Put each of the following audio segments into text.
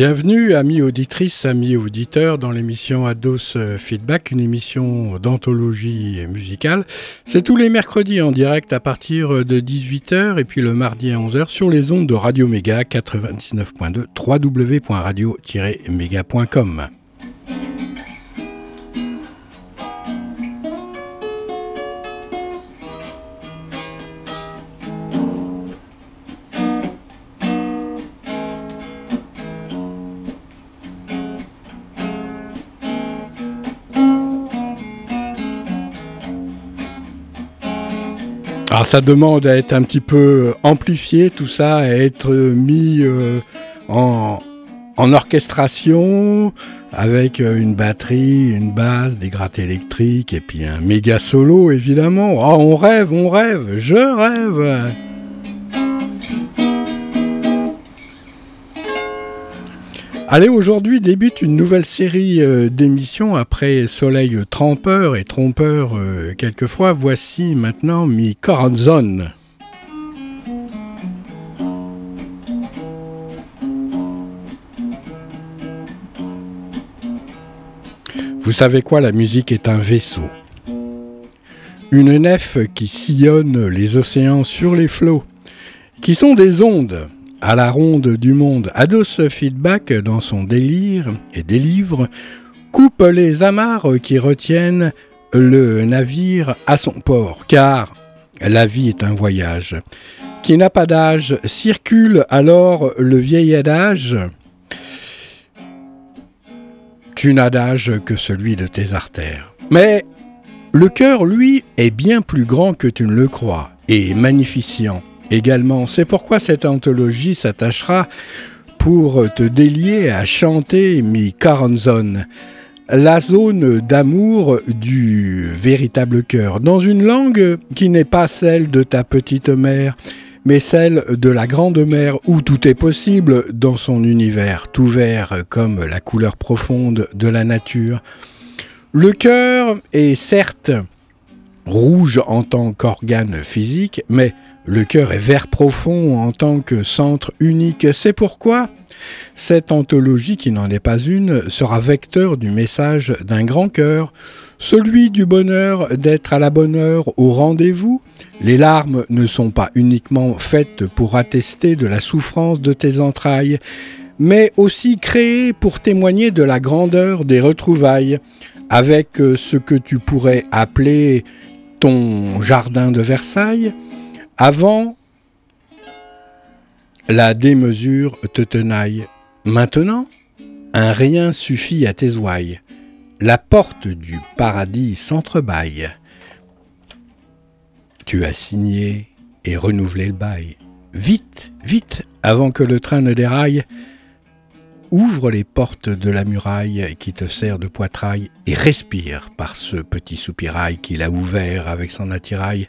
Bienvenue, amis auditrices, amis auditeurs, dans l'émission Ados Feedback, une émission d'anthologie musicale. C'est tous les mercredis en direct à partir de 18h et puis le mardi à 11h sur les ondes de Radio Méga 99.2 www.radio-méga.com. Alors ça demande à être un petit peu amplifié, tout ça, à être mis euh, en, orchestration avec euh, une batterie, une basse, des grattes électriques et puis un méga solo évidemment. Oh, on rêve, on rêve, je rêve. Allez, aujourd'hui débute une nouvelle série euh, d'émissions après Soleil trempeur et trompeur euh, quelquefois. Voici maintenant Mi Corazon. Vous savez quoi, la musique est un vaisseau. Une nef qui sillonne les océans sur les flots, qui sont des ondes à la ronde du monde, Ados Feedback, dans son délire et délivre, coupe les amarres qui retiennent le navire à son port, car la vie est un voyage qui n'a pas d'âge. Circule alors le vieil adage Tu n'as d'âge que celui de tes artères. Mais le cœur, lui, est bien plus grand que tu ne le crois, et magnificent également. C'est pourquoi cette anthologie s'attachera pour te délier à chanter Mi Caranzon, la zone d'amour du véritable cœur, dans une langue qui n'est pas celle de ta petite mère, mais celle de la grande mère où tout est possible dans son univers, tout vert comme la couleur profonde de la nature. Le cœur est certes rouge en tant qu'organe physique, mais le cœur est vert profond en tant que centre unique. C'est pourquoi cette anthologie, qui n'en est pas une, sera vecteur du message d'un grand cœur, celui du bonheur d'être à la bonne heure au rendez-vous. Les larmes ne sont pas uniquement faites pour attester de la souffrance de tes entrailles, mais aussi créées pour témoigner de la grandeur des retrouvailles, avec ce que tu pourrais appeler ton jardin de Versailles, avant, la démesure te tenaille. Maintenant, un rien suffit à tes ouailles. La porte du paradis s'entrebâille. Tu as signé et renouvelé le bail. Vite, vite, avant que le train ne déraille, ouvre les portes de la muraille qui te sert de poitrail et respire par ce petit soupirail qu'il a ouvert avec son attirail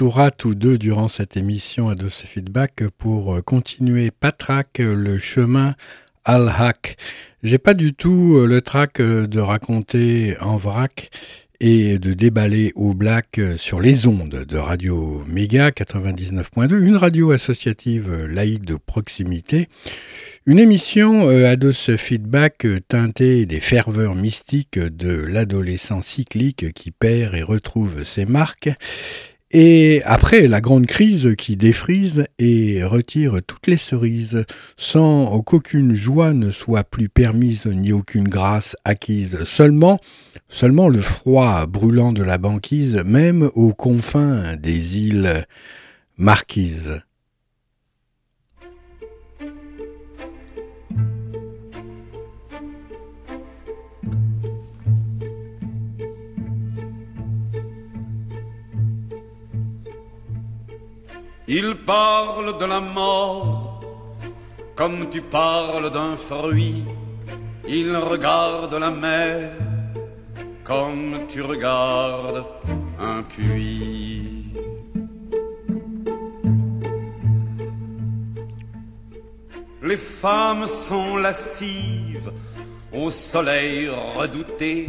Sourate ou deux durant cette émission à de ce feedback pour euh, continuer Patrak, le chemin Al-Haq. J'ai pas du tout euh, le trac euh, de raconter en vrac et de déballer au black sur les ondes de Radio Méga 99.2, une radio associative laïque de proximité. Une émission à dos feedback teintée des ferveurs mystiques de l'adolescent cyclique qui perd et retrouve ses marques et après la grande crise qui défrise et retire toutes les cerises, sans qu'aucune joie ne soit plus permise ni aucune grâce acquise, seulement, seulement le froid brûlant de la banquise, même aux confins des îles marquises. Il parle de la mort comme tu parles d'un fruit. Il regarde la mer comme tu regardes un puits. Les femmes sont lascives au soleil redouté.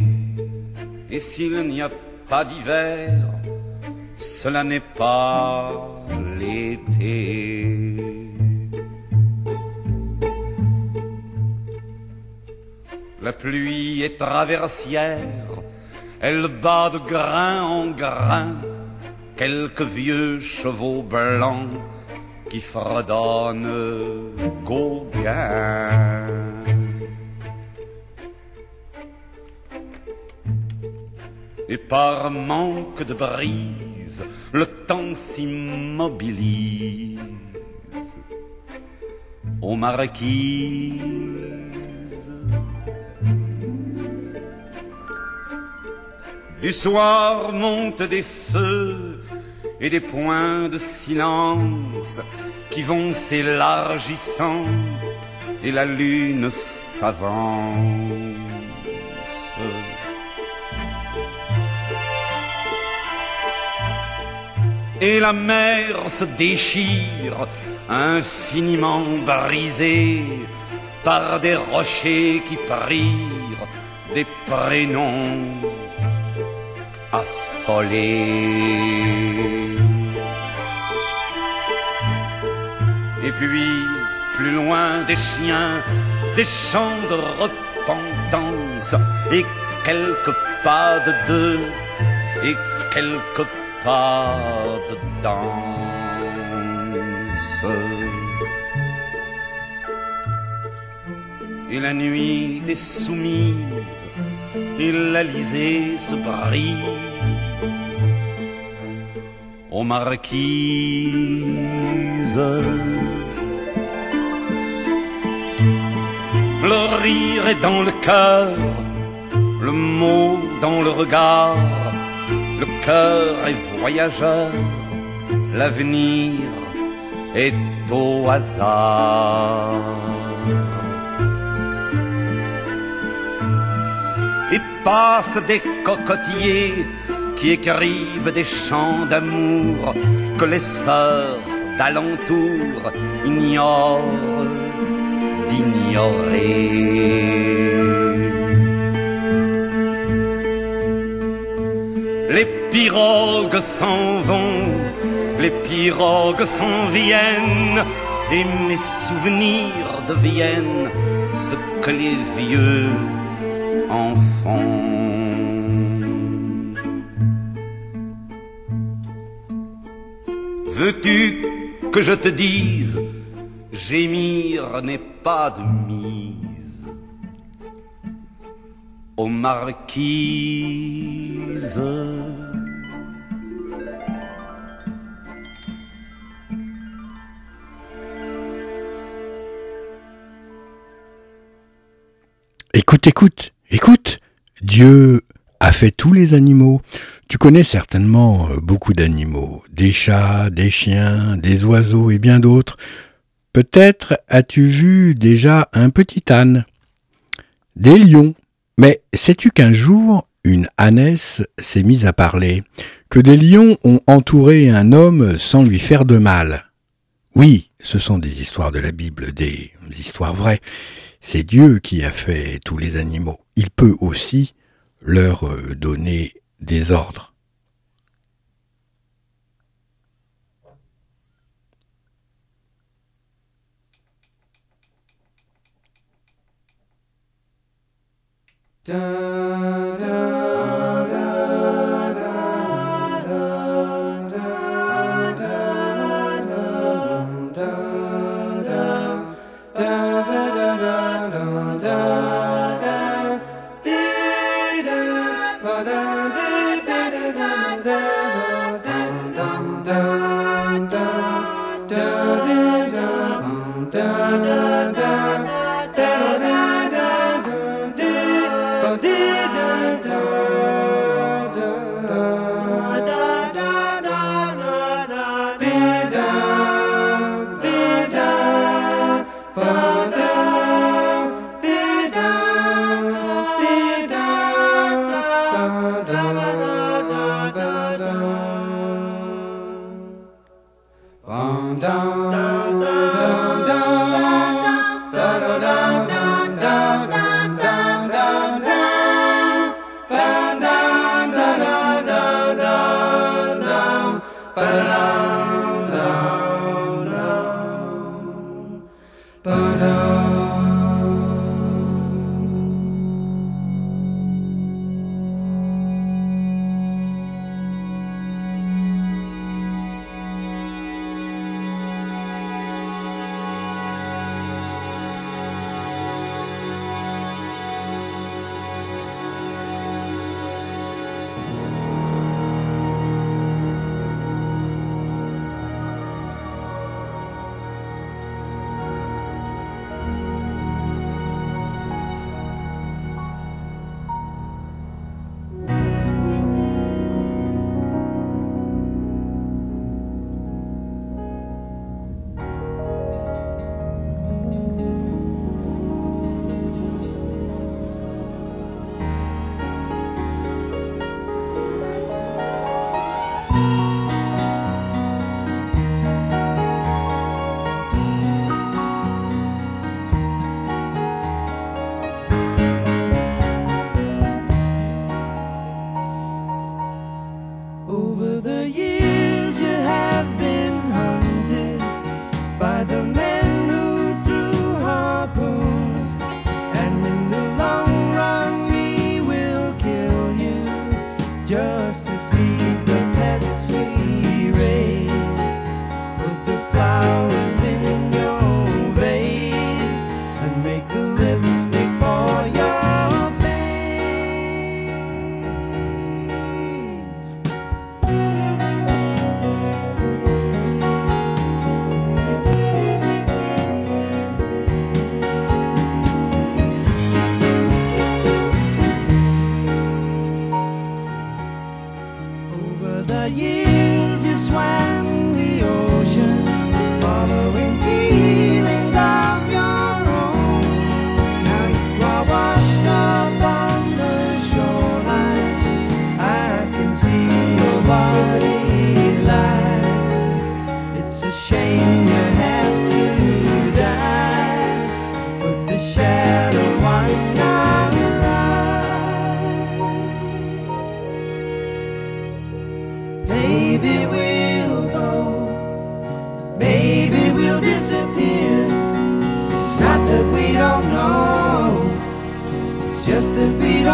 Et s'il n'y a pas d'hiver, cela n'est pas La pluie est traversière, elle bat de grain en grain quelques vieux chevaux blancs qui fredonnent Gauguin. Et par manque de brise, le temps s'immobilise aux marquises. Du soir montent des feux et des points de silence qui vont s'élargissant et la lune s'avance. Et la mer se déchire, infiniment brisée par des rochers qui prirent des prénoms affolés. Et puis, plus loin des chiens, des chants de repentance, et quelques pas de deux, et quelques pas de danse. Et la nuit des soumises, et l'Alizé se brise aux marquises. Le rire est dans le cœur, le mot dans le regard, cœur est voyageur, l'avenir est au hasard. Et passent des cocotiers qui écrivent des chants d'amour que les sœurs d'alentour ignorent d'ignorer. Pirogues s'en vont, les pirogues s'en viennent, et mes souvenirs deviennent ce que les vieux en font. Veux-tu que je te dise, gémir n'est pas de mise aux marquises. Écoute, écoute. Dieu a fait tous les animaux. Tu connais certainement euh, beaucoup d'animaux, des chats, des chiens, des oiseaux et bien d'autres. Peut-être as-tu vu déjà un petit âne, des lions. Mais sais-tu qu'un jour, une ânesse s'est mise à parler, que des lions ont entouré un homme sans lui faire de mal Oui, ce sont des histoires de la Bible, des histoires vraies. C'est Dieu qui a fait tous les animaux. Il peut aussi leur euh, donner des ordres.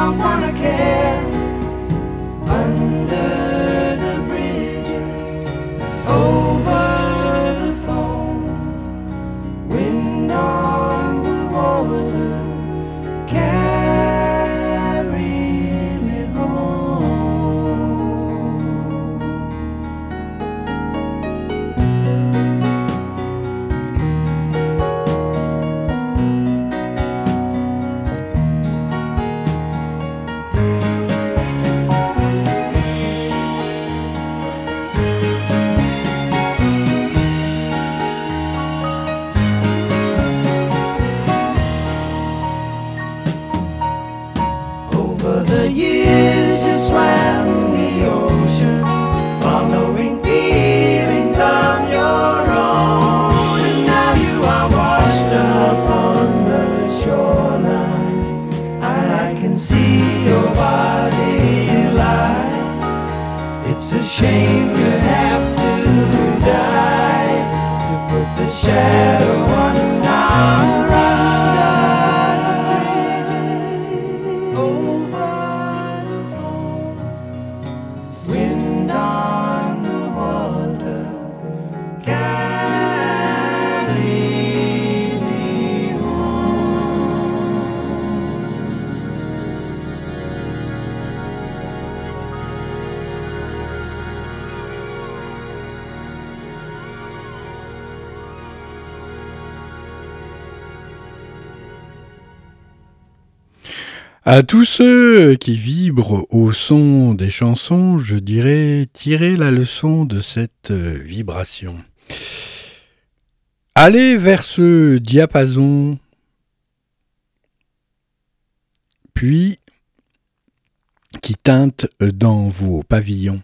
Don't wanna care. À tous ceux qui vibrent au son des chansons, je dirais tirez la leçon de cette euh, vibration. Allez vers ce diapason, puis qui teinte dans vos pavillons.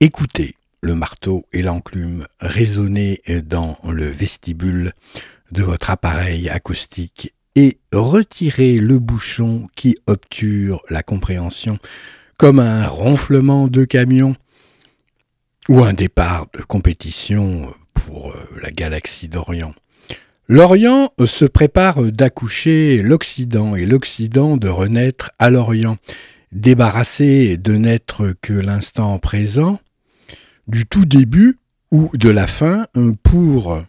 Écoutez le marteau et l'enclume résonner dans le vestibule de votre appareil acoustique et retirez le bouchon qui obture la compréhension comme un ronflement de camion ou un départ de compétition pour euh, la galaxie d'Orient. L'Orient se prépare d'accoucher l'Occident et l'Occident de renaître à l'Orient, débarrassé de n'être que l'instant présent, du tout début ou de la fin pour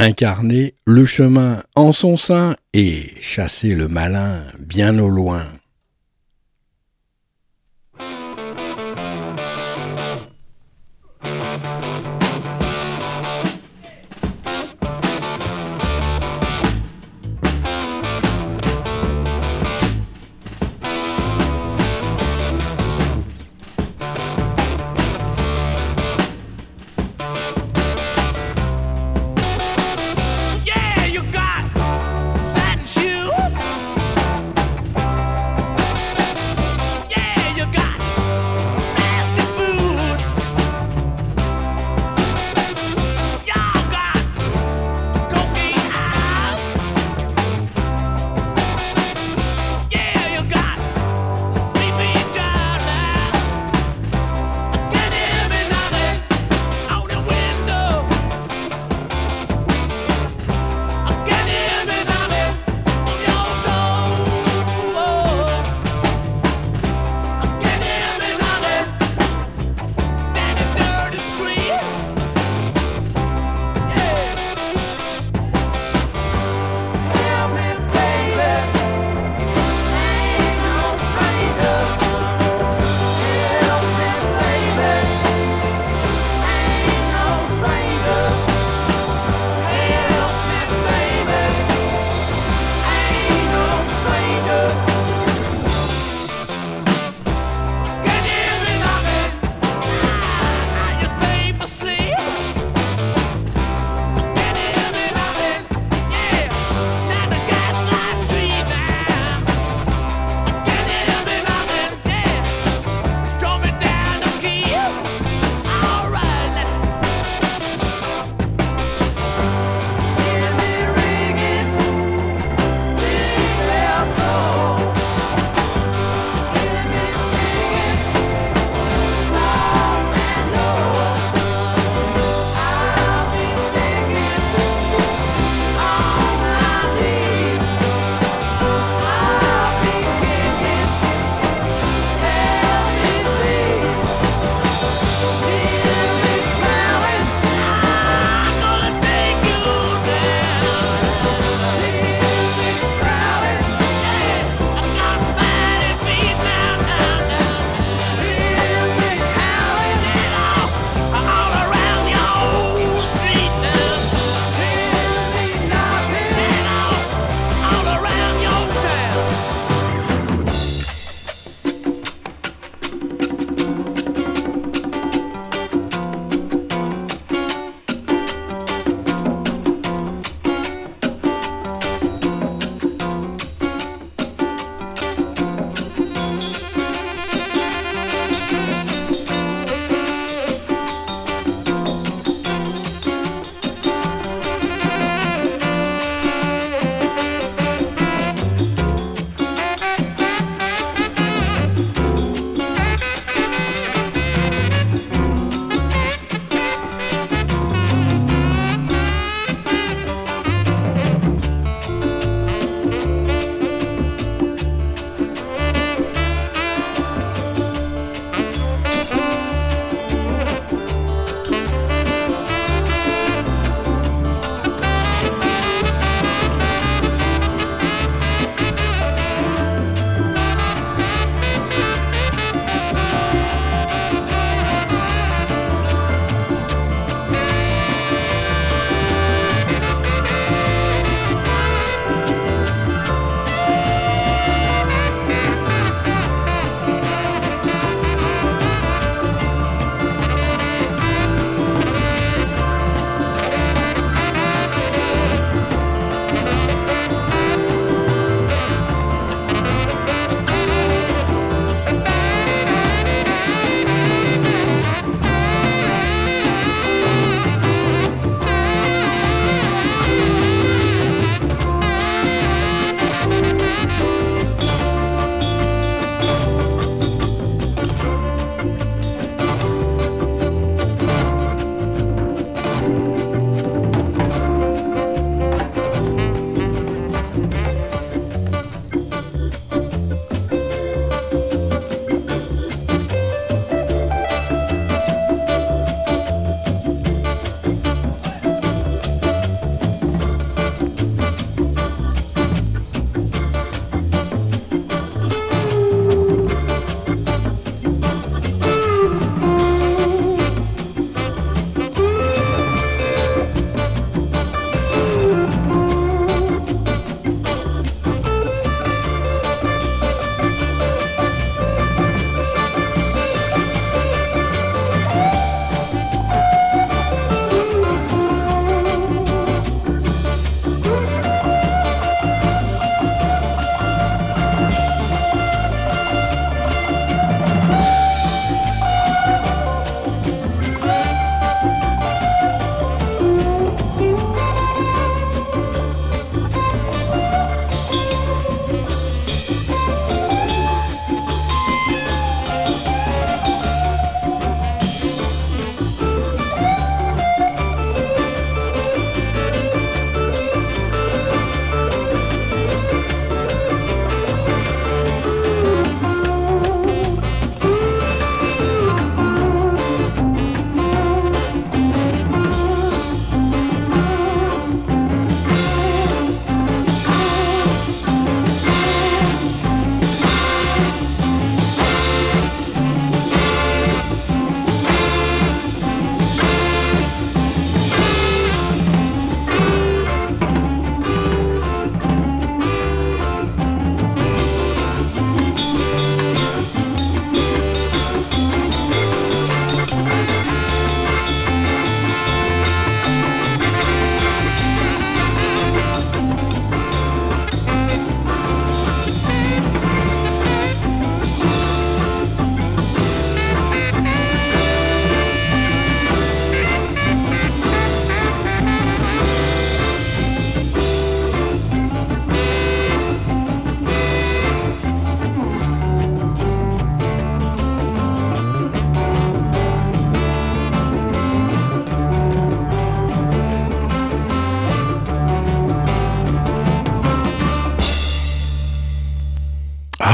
incarner le chemin en son sein et chasser le malin bien au loin.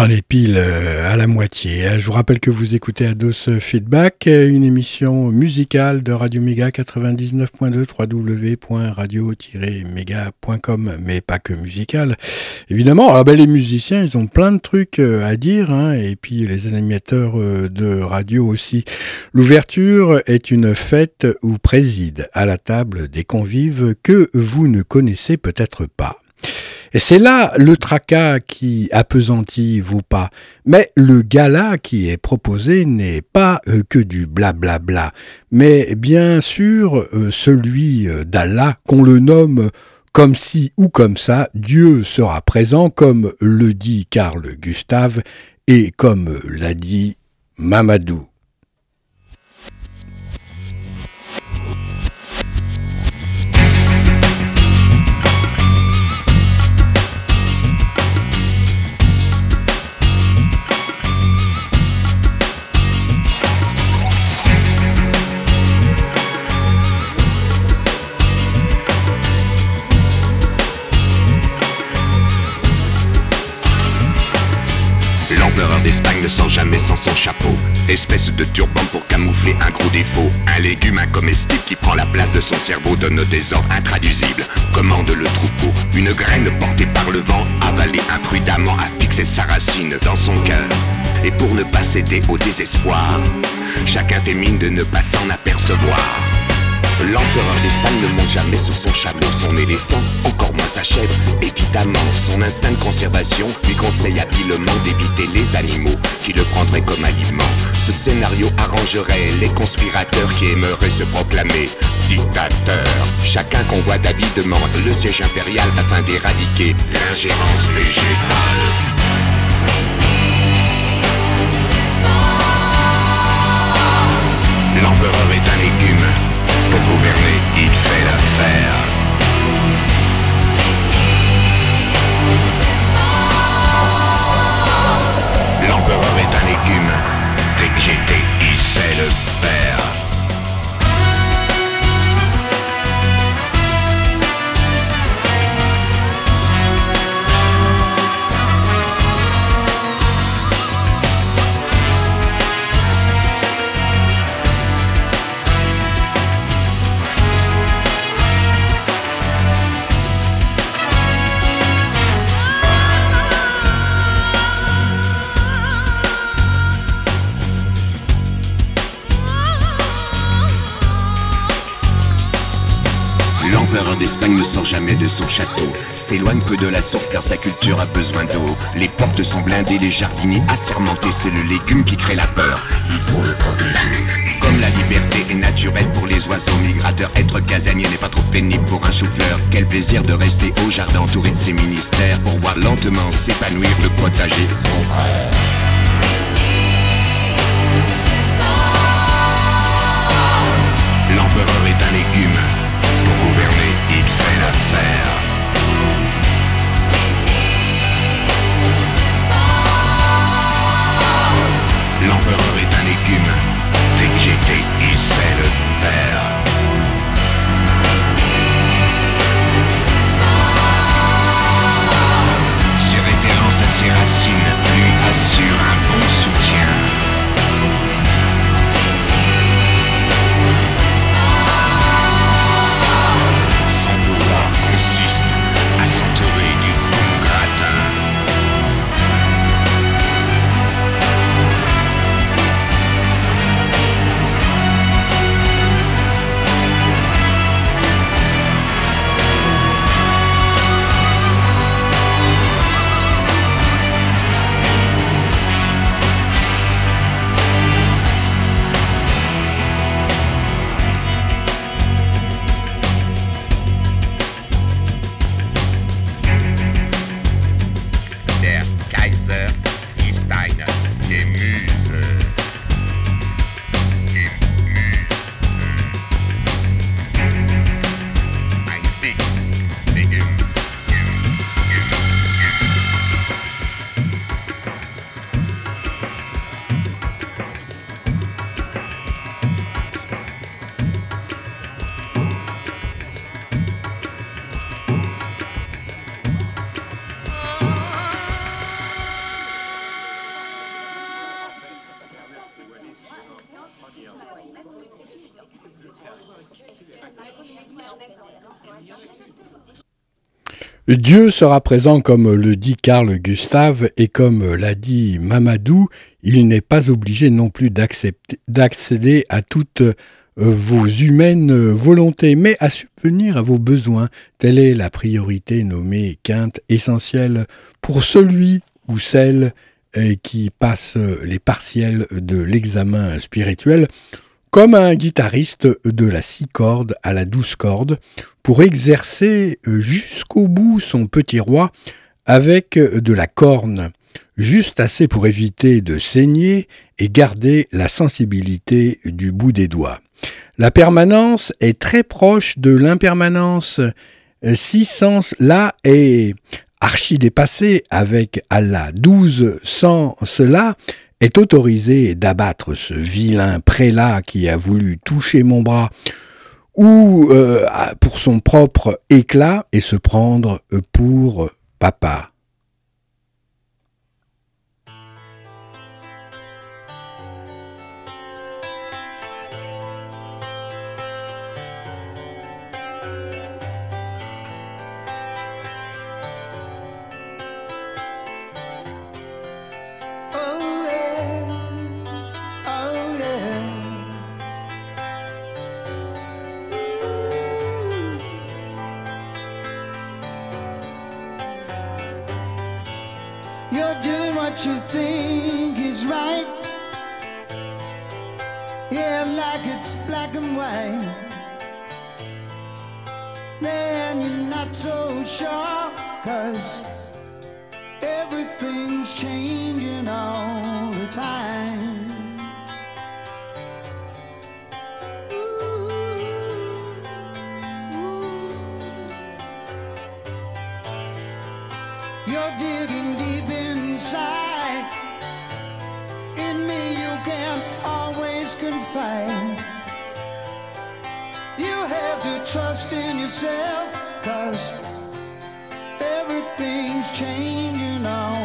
Ah, on est pile euh, à la moitié. Euh, je vous rappelle que vous écoutez Ados Feedback, euh, une émission musicale de Radio Méga 99.2 www.radio-méga.com, mais pas que musicale. Évidemment, ah ben, les musiciens, ils ont plein de trucs à dire, hein, et puis les animateurs de radio aussi. L'ouverture est une fête où préside à la table des convives que vous ne connaissez peut-être pas. C'est là le tracas qui appesantit vos pas. Mais le gala qui est proposé n'est pas euh, que du blablabla, bla bla, mais bien sûr euh, celui euh, d'Allah qu'on le nomme comme si ou comme ça, Dieu sera présent comme le dit Carl Gustave et comme l'a dit Mamadou. Sans jamais sans son chapeau. Espèce de turban pour camoufler un gros défaut. Un légume incomestible qui prend la place de son cerveau donne des ordres intraduisibles. Commande le troupeau. Une graine portée par le vent, avalée imprudemment, a fixé sa racine dans son cœur. Et pour ne pas céder au désespoir, chacun mine de ne pas s'en apercevoir. L'empereur d'Espagne ne monte jamais sur son chameau, son éléphant, encore moins sa chèvre. Évidemment, son instinct de conservation lui conseille habilement d'éviter les animaux qui le prendraient comme aliment. Ce scénario arrangerait les conspirateurs qui aimeraient se proclamer dictateurs. Chacun convoite David demande le siège impérial afin d'éradiquer l'ingérence végétale. L'empereur est il fait l'affaire. Jamais de son château, s'éloigne que de la source car sa culture a besoin d'eau. Les portes sont blindées, les jardiniers assermentés, c'est le légume qui crée la peur. Il faut le protéger. Comme la liberté est naturelle pour les oiseaux migrateurs, être casanier n'est pas trop pénible pour un chou-fleur. Quel plaisir de rester au jardin entouré de ses ministères pour voir lentement s'épanouir le potager. Dieu sera présent comme le dit Carl Gustave et comme l'a dit Mamadou, il n'est pas obligé non plus d'accéder à toutes euh, vos humaines volontés, mais à subvenir à vos besoins. Telle est la priorité nommée quinte essentielle pour celui ou celle euh, qui passe les partiels de l'examen spirituel comme un guitariste de la six cordes à la douze cordes, pour exercer euh, jusqu'au bout son petit roi avec euh, de la corne, juste assez pour éviter de saigner et garder la sensibilité du bout des doigts. La permanence est très proche de l'impermanence. Euh, si sens là est archi dépassé avec Allah. Douze sans cela, est autorisé d'abattre ce vilain prélat qui a voulu toucher mon bras ou euh, pour son propre éclat et se prendre pour papa. you think is right. Yeah, like it's black and white. Then you're not so sure, cause everything's changing all the time. Ooh, ooh. find. You have to trust in yourself, cause everything's changing now.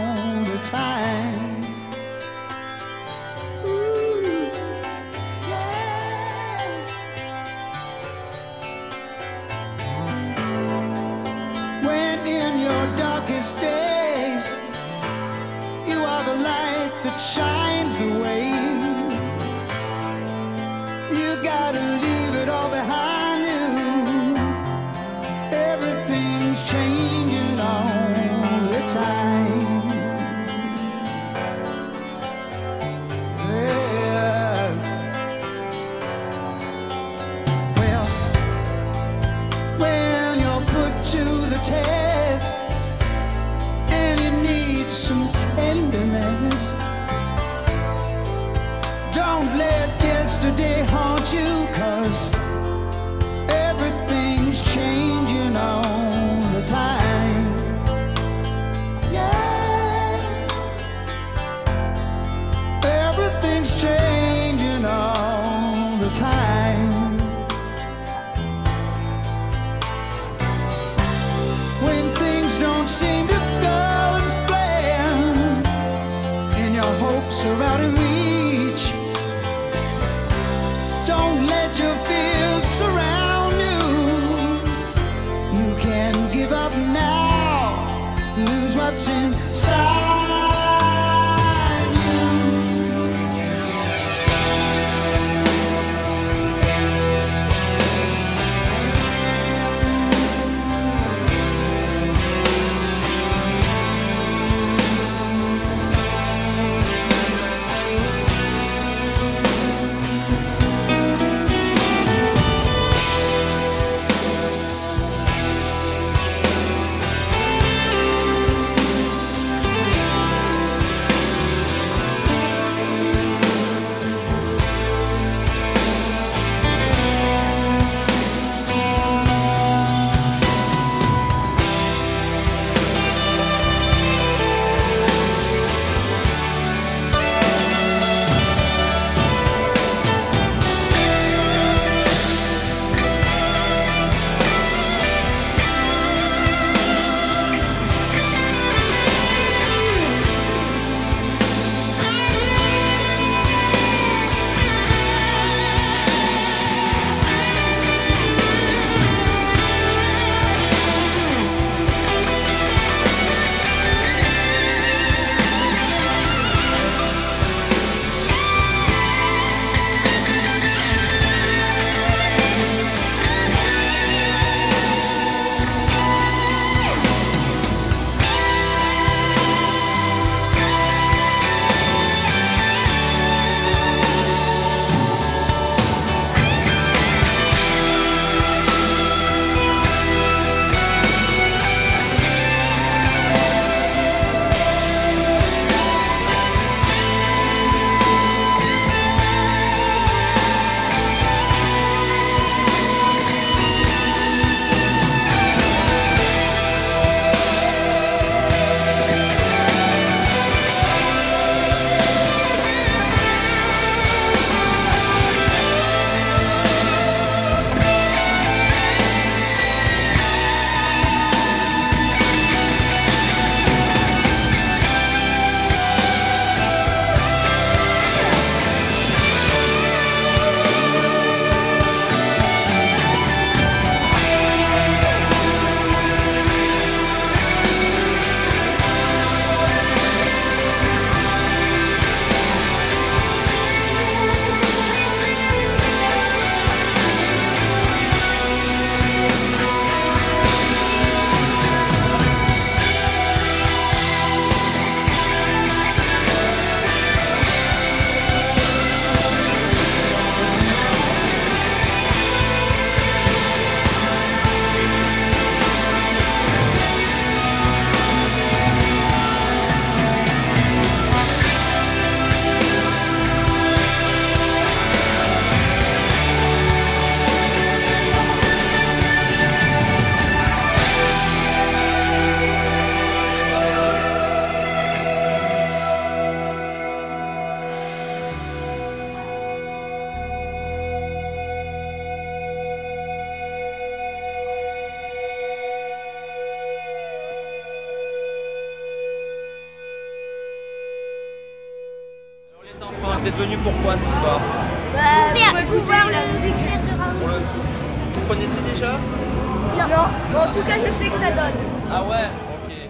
Non. Bon, en tout cas, je sais que ça donne. Ah ouais Ok.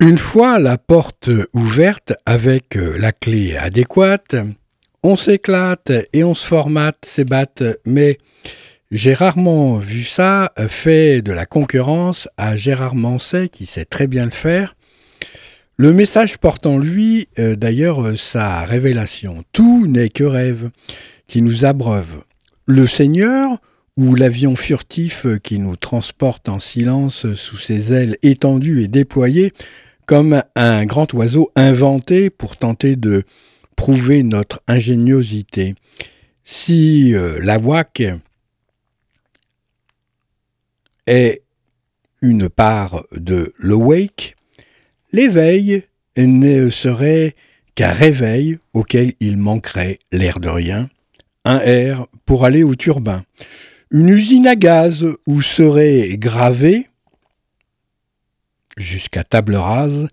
Une fois la porte ouverte avec euh, la clé adéquate, on s'éclate et on se formate, s'ébatte, mais j'ai rarement vu ça fait de la concurrence à Gérard Manset qui sait très bien le faire. Le message porte en lui euh, d'ailleurs euh, sa révélation. Tout n'est que rêve qui nous abreuve. Le Seigneur ou l'avion furtif euh, qui nous transporte en silence sous ses ailes étendues et déployées comme un grand oiseau inventé pour tenter de prouver notre ingéniosité. Si euh, la WAC est une part de l'awake, l'éveil ne serait qu'un réveil auquel il manquerait l'air de rien, un air pour aller au turbin, une usine à gaz où serait gravé jusqu'à table rase,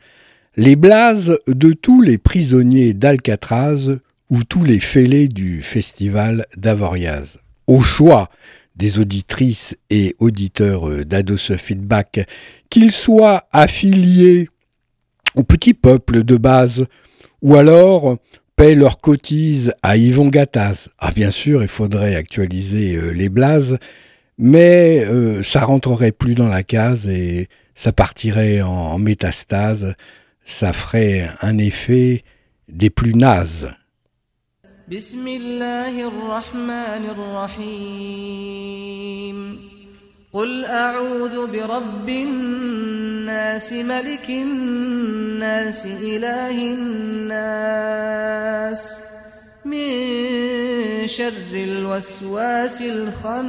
les blases de tous les prisonniers d'Alcatraz ou tous les fêlés du festival d'Avoriaz. Au choix des auditrices et auditeurs d'Ados Feedback, qu'ils soient affiliés au petit peuple de base, ou alors paient leurs cotises à Yvon Gattaz. Ah bien sûr, il faudrait actualiser euh, les blases, mais euh, ça rentrerait plus dans la case et ça partirait en, en métastase, ça ferait un effet des plus nazes. بسم الله الرحمن الرحيم قل أعوذ برب الناس ملك الناس إله الناس. من شر الوسواس الخناس.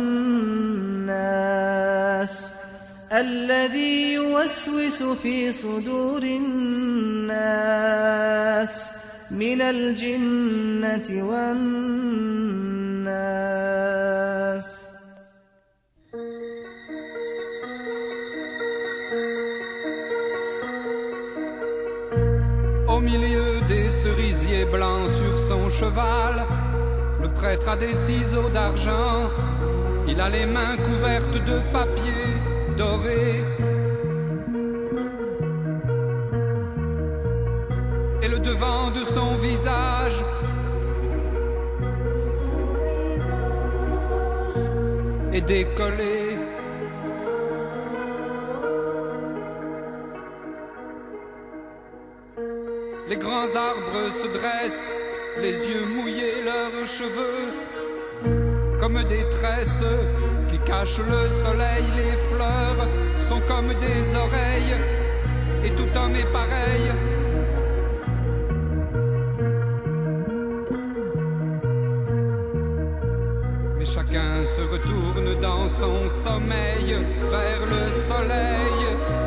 الذي يوسوس في صدور الناس. من الجنة والناس. Sur son cheval, le prêtre a des ciseaux d'argent. Il a les mains couvertes de papier doré. Et le devant de son visage est décollé. Les grands arbres se dressent, les yeux mouillés, leurs cheveux, comme des tresses qui cachent le soleil. Les fleurs sont comme des oreilles, et tout homme est pareil. Mais chacun se retourne dans son sommeil vers le soleil.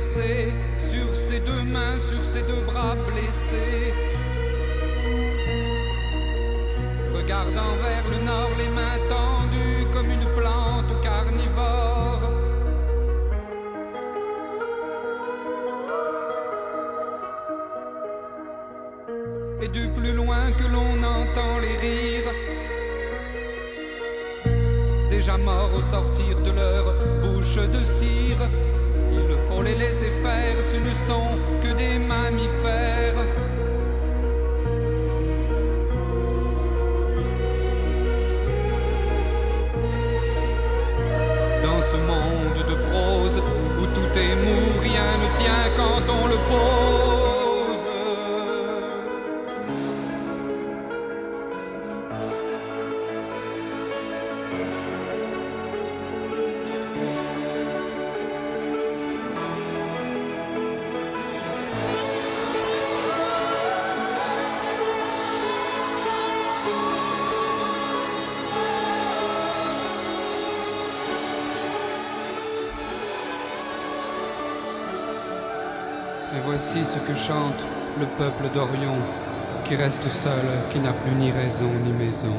Ses deux mains sur ses deux bras blessés. Regardant vers le nord, les mains tendues comme une plante carnivore. Et du plus loin que l'on entend les rires, déjà morts au sortir de leur bouche de cire, il faut les laisser faire, ce ne sont que des mammifères. Voici ce que chante le peuple d'Orion, qui reste seul, qui n'a plus ni raison ni maison.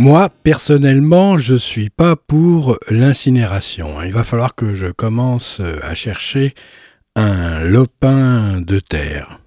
Moi, personnellement, je suis pas pour l'incinération. Il va falloir que je commence à chercher un lopin de terre.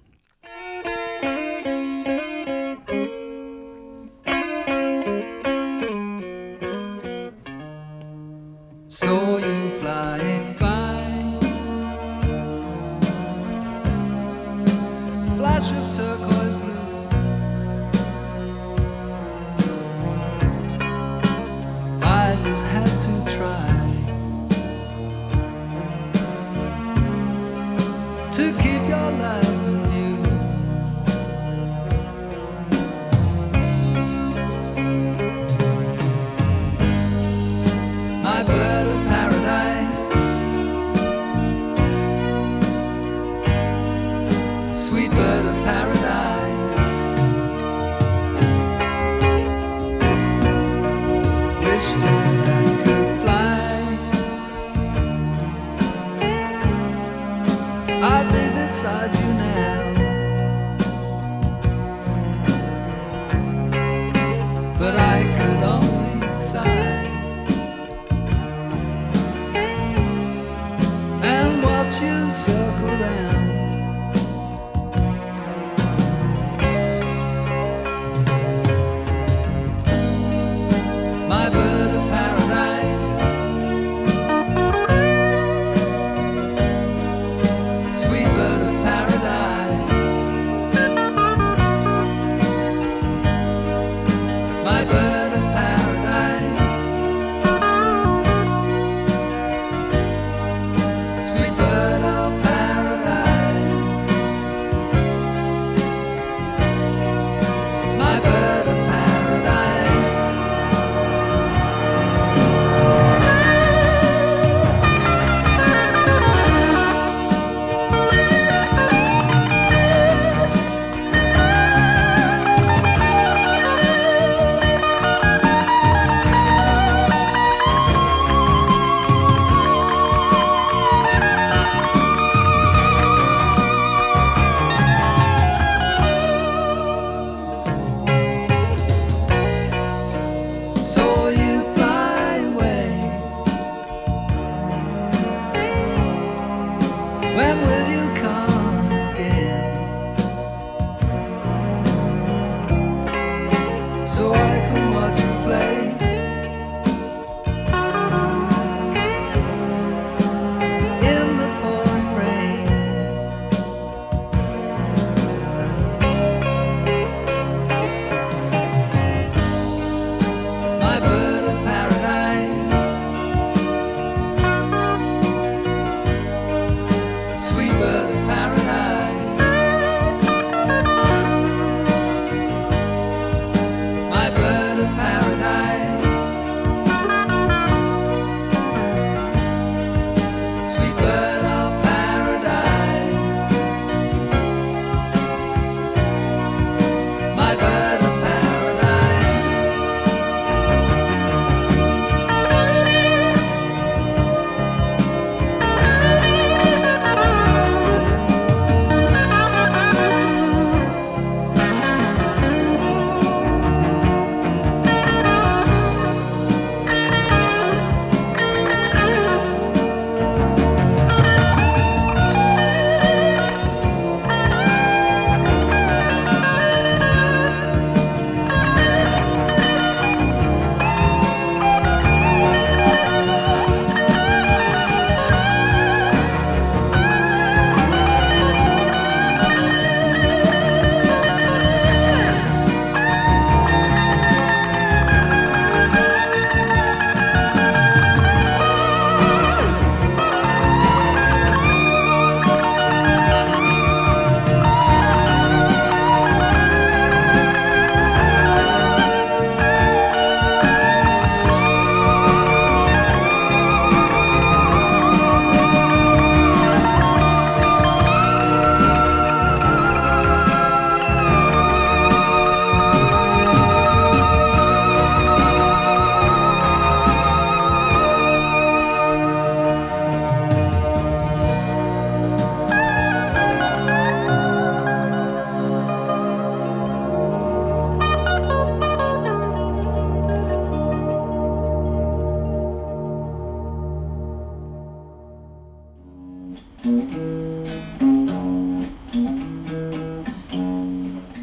sweet by.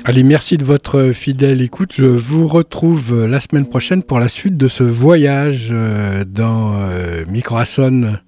Allez, merci de votre fidèle écoute. Je vous retrouve la semaine prochaine pour la suite de ce voyage euh, dans euh, Microason